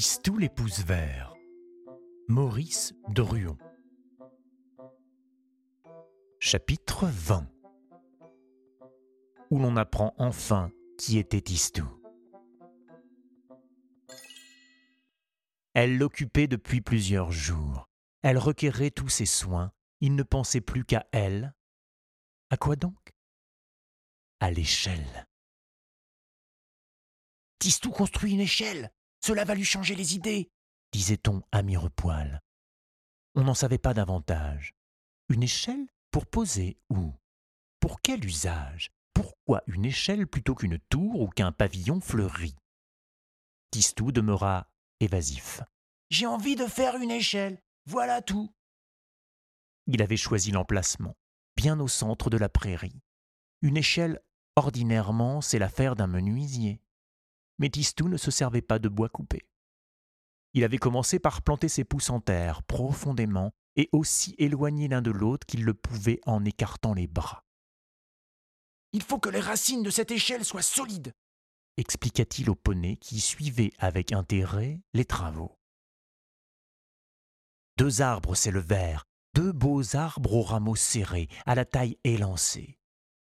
Tistou les pouces verts. Maurice Druon. Chapitre 20 Où l'on apprend enfin qui était Tistou. Elle l'occupait depuis plusieurs jours. Elle requérait tous ses soins. Il ne pensait plus qu'à elle. À quoi donc? À l'échelle. Tistou construit une échelle. Cela va lui changer les idées, disait-on à Mirepoil. On n'en savait pas davantage. Une échelle pour poser où? Pour quel usage? Pourquoi une échelle plutôt qu'une tour ou qu'un pavillon fleuri Tistou demeura évasif. J'ai envie de faire une échelle, voilà tout. Il avait choisi l'emplacement, bien au centre de la prairie. Une échelle, ordinairement, c'est l'affaire d'un menuisier mais Tistou ne se servait pas de bois coupé. Il avait commencé par planter ses pouces en terre profondément et aussi éloignés l'un de l'autre qu'il le pouvait en écartant les bras. Il faut que les racines de cette échelle soient solides, expliqua-t-il au poney qui suivait avec intérêt les travaux. Deux arbres s'élevèrent, deux beaux arbres aux rameaux serrés, à la taille élancée.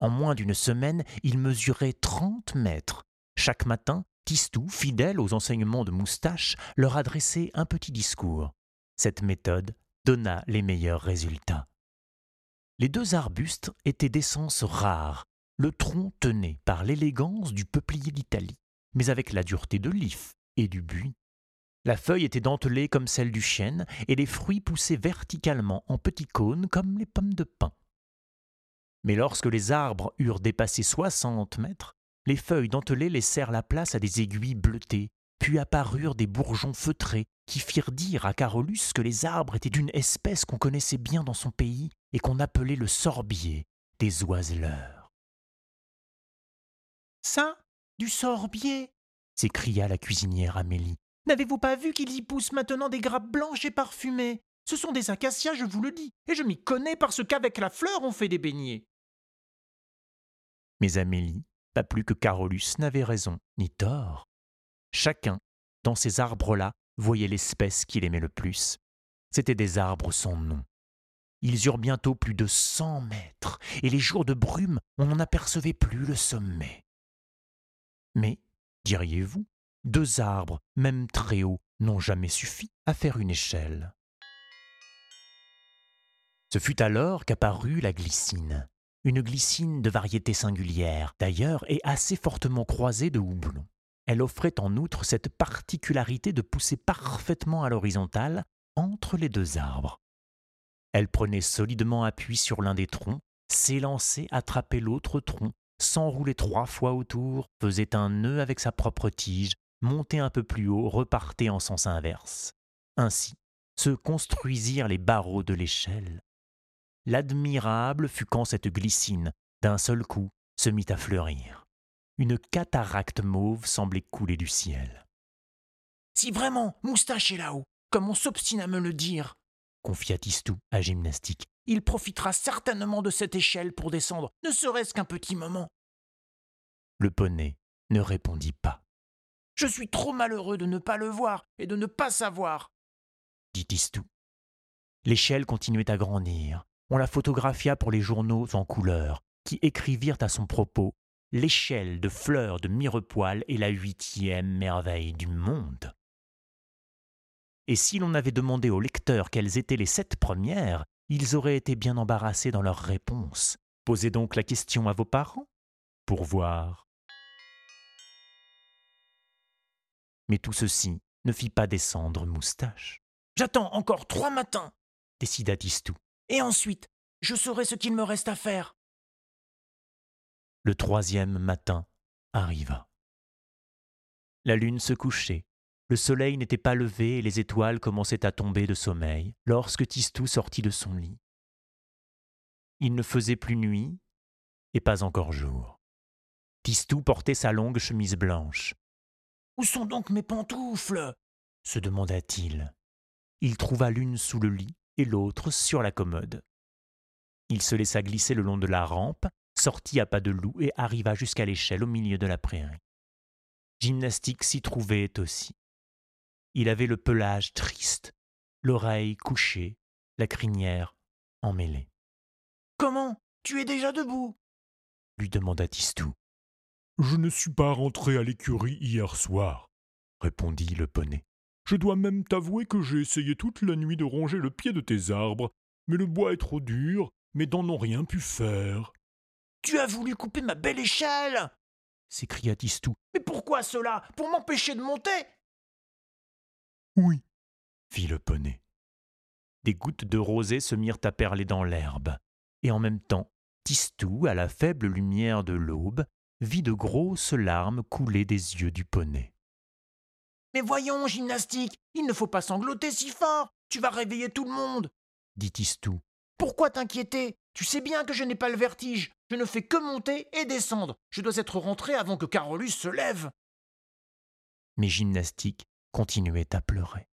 En moins d'une semaine, ils mesuraient trente mètres chaque matin, Tistou, fidèle aux enseignements de Moustache, leur adressait un petit discours. Cette méthode donna les meilleurs résultats. Les deux arbustes étaient d'essence rare. Le tronc tenait par l'élégance du peuplier d'Italie, mais avec la dureté de l'if et du buis. La feuille était dentelée comme celle du chêne, et les fruits poussaient verticalement en petits cônes comme les pommes de pin. Mais lorsque les arbres eurent dépassé soixante mètres, les feuilles dentelées laissèrent la place à des aiguilles bleutées, puis apparurent des bourgeons feutrés qui firent dire à Carolus que les arbres étaient d'une espèce qu'on connaissait bien dans son pays et qu'on appelait le sorbier des oiseleurs. Ça Du sorbier s'écria la cuisinière Amélie. N'avez-vous pas vu qu'il y pousse maintenant des grappes blanches et parfumées? Ce sont des acacias, je vous le dis, et je m'y connais parce qu'avec la fleur on fait des beignets. Mais Amélie pas plus que Carolus n'avait raison ni tort. Chacun, dans ces arbres-là, voyait l'espèce qu'il aimait le plus. C'étaient des arbres sans nom. Ils eurent bientôt plus de cent mètres, et les jours de brume, on n'en apercevait plus le sommet. Mais, diriez-vous, deux arbres, même très hauts, n'ont jamais suffi à faire une échelle. Ce fut alors qu'apparut la glycine une glycine de variété singulière, d'ailleurs, et assez fortement croisée de houblon. Elle offrait en outre cette particularité de pousser parfaitement à l'horizontale entre les deux arbres. Elle prenait solidement appui sur l'un des troncs, s'élançait, attrapait l'autre tronc, s'enroulait trois fois autour, faisait un nœud avec sa propre tige, montait un peu plus haut, repartait en sens inverse. Ainsi se construisirent les barreaux de l'échelle, L'admirable fut quand cette glycine, d'un seul coup, se mit à fleurir. Une cataracte mauve semblait couler du ciel. Si vraiment Moustache est là-haut, comme on s'obstine à me le dire, confia Tistou à Gymnastique, il profitera certainement de cette échelle pour descendre, ne serait-ce qu'un petit moment. Le poney ne répondit pas. Je suis trop malheureux de ne pas le voir et de ne pas savoir, dit Tistou. L'échelle continuait à grandir, on la photographia pour les journaux en couleur, qui écrivirent à son propos L'échelle de fleurs de Mirepoil est la huitième merveille du monde. Et si l'on avait demandé aux lecteurs quelles étaient les sept premières, ils auraient été bien embarrassés dans leur réponse. Posez donc la question à vos parents, pour voir. Mais tout ceci ne fit pas descendre Moustache. J'attends encore trois matins, décida Tistou. Et ensuite, je saurai ce qu'il me reste à faire. Le troisième matin arriva. La lune se couchait, le soleil n'était pas levé et les étoiles commençaient à tomber de sommeil lorsque Tistou sortit de son lit. Il ne faisait plus nuit et pas encore jour. Tistou portait sa longue chemise blanche. Où sont donc mes pantoufles? se demanda-t-il. Il trouva l'une sous le lit et l'autre sur la commode. Il se laissa glisser le long de la rampe, sortit à pas de loup et arriva jusqu'à l'échelle au milieu de la prairie. Gymnastique s'y trouvait aussi. Il avait le pelage triste, l'oreille couchée, la crinière emmêlée. Comment? Tu es déjà debout? lui demanda Tistou. Je ne suis pas rentré à l'écurie hier soir, répondit le poney. Je dois même t'avouer que j'ai essayé toute la nuit de ronger le pied de tes arbres, mais le bois est trop dur, mes dents n'ont rien pu faire. Tu as voulu couper ma belle échelle s'écria Tistou. Mais pourquoi cela? Pour m'empêcher de monter Oui, fit le poney. Des gouttes de rosée se mirent à perler dans l'herbe, et en même temps, Tistou, à la faible lumière de l'aube, vit de grosses larmes couler des yeux du poney. Mais voyons, gymnastique, il ne faut pas sangloter si fort. Tu vas réveiller tout le monde, dit Tistou. Pourquoi t'inquiéter? Tu sais bien que je n'ai pas le vertige. Je ne fais que monter et descendre. Je dois être rentré avant que Carolus se lève. Mais Gymnastique continuait à pleurer.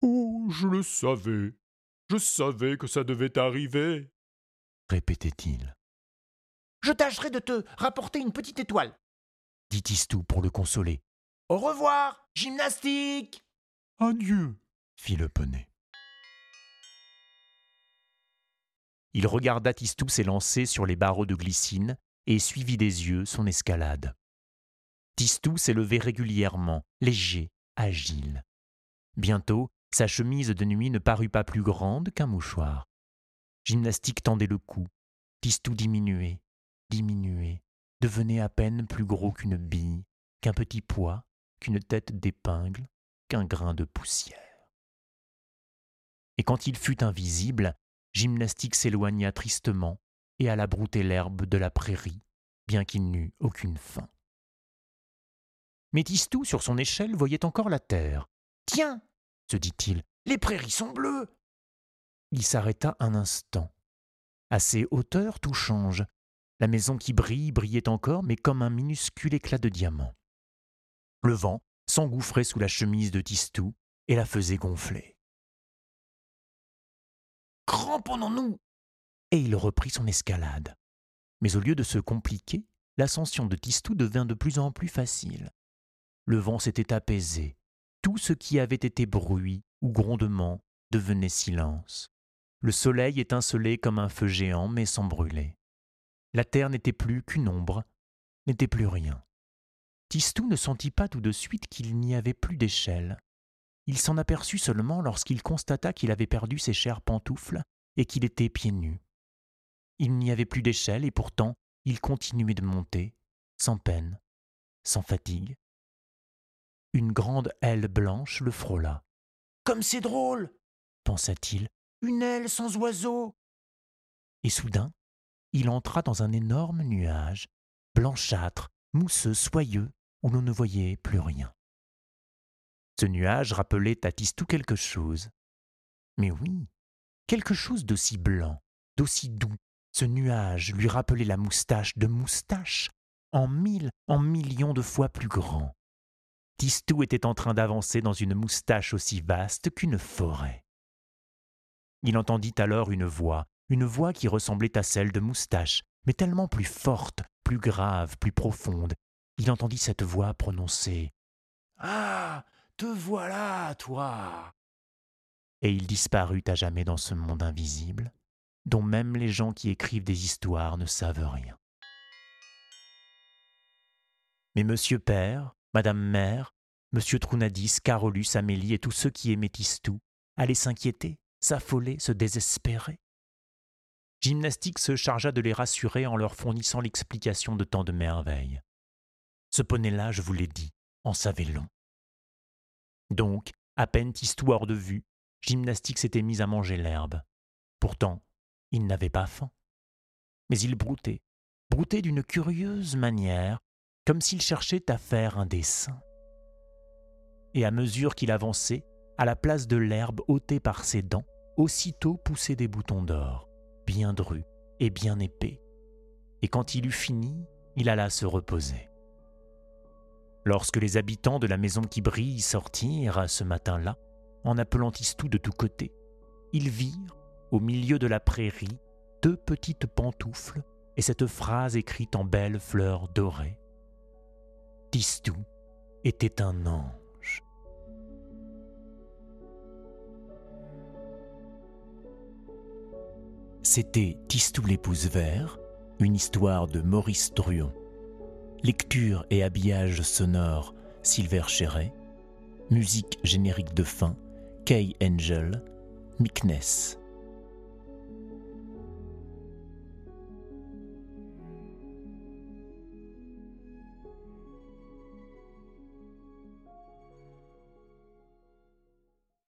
Oh, je le savais. Je savais que ça devait arriver, répétait-il. Je tâcherai de te rapporter une petite étoile, dit Tistou pour le consoler. Au revoir, gymnastique Adieu, fit le poney. Il regarda Tistou s'élancer sur les barreaux de glycine et suivit des yeux son escalade. Tistou s'élevait régulièrement, léger, agile. Bientôt, sa chemise de nuit ne parut pas plus grande qu'un mouchoir. Gymnastique tendait le cou. Tistou diminuait, diminuait, devenait à peine plus gros qu'une bille, qu'un petit pois, qu'une tête d'épingle, qu'un grain de poussière. Et quand il fut invisible, Gymnastique s'éloigna tristement et alla brouter l'herbe de la prairie, bien qu'il n'eût aucune faim. Mais Tistou, sur son échelle, voyait encore la terre. Tiens, se dit-il, les prairies sont bleues. Il s'arrêta un instant. À ces hauteurs, tout change. La maison qui brille brillait encore, mais comme un minuscule éclat de diamant. Le vent s'engouffrait sous la chemise de Tistou et la faisait gonfler. Cramponnons-nous Et il reprit son escalade. Mais au lieu de se compliquer, l'ascension de Tistou devint de plus en plus facile. Le vent s'était apaisé. Tout ce qui avait été bruit ou grondement devenait silence. Le soleil étincelait comme un feu géant, mais sans brûler. La terre n'était plus qu'une ombre, n'était plus rien. Tistou ne sentit pas tout de suite qu'il n'y avait plus d'échelle. Il s'en aperçut seulement lorsqu'il constata qu'il avait perdu ses chères pantoufles et qu'il était pieds nus. Il n'y avait plus d'échelle et pourtant il continuait de monter, sans peine, sans fatigue. Une grande aile blanche le frôla. Comme c'est drôle pensa-t-il, une aile sans oiseau. Et soudain, il entra dans un énorme nuage, blanchâtre, mousseux, soyeux, où l'on ne voyait plus rien. Ce nuage rappelait à Tistou quelque chose. Mais oui, quelque chose d'aussi blanc, d'aussi doux. Ce nuage lui rappelait la moustache de moustache, en mille, en millions de fois plus grand. Tistou était en train d'avancer dans une moustache aussi vaste qu'une forêt. Il entendit alors une voix, une voix qui ressemblait à celle de moustache, mais tellement plus forte, plus grave, plus profonde, il entendit cette voix prononcer Ah. Te voilà, toi. Et il disparut à jamais dans ce monde invisible, dont même les gens qui écrivent des histoires ne savent rien. Mais Monsieur Père, Madame Mère, Monsieur Trounadis, Carolus, Amélie et tous ceux qui aimaient Tistou allaient s'inquiéter, s'affoler, se désespérer. Gymnastique se chargea de les rassurer en leur fournissant l'explication de tant de merveilles. Ce poney-là, je vous l'ai dit, en savait long. Donc, à peine Tistou hors de vue, Gymnastique s'était mis à manger l'herbe. Pourtant, il n'avait pas faim. Mais il broutait, broutait d'une curieuse manière, comme s'il cherchait à faire un dessin. Et à mesure qu'il avançait, à la place de l'herbe ôtée par ses dents, aussitôt poussaient des boutons d'or, bien drus et bien épais. Et quand il eut fini, il alla se reposer. Lorsque les habitants de la maison qui brille sortirent ce matin-là, en appelant Tistou de tous côtés, ils virent, au milieu de la prairie, deux petites pantoufles et cette phrase écrite en belles fleurs dorées. Tistou était un ange. C'était Tistou l'épouse vert, une histoire de Maurice Druon. Lecture et habillage sonore Silver Chéret. Musique générique de fin Kay Angel, Mickness.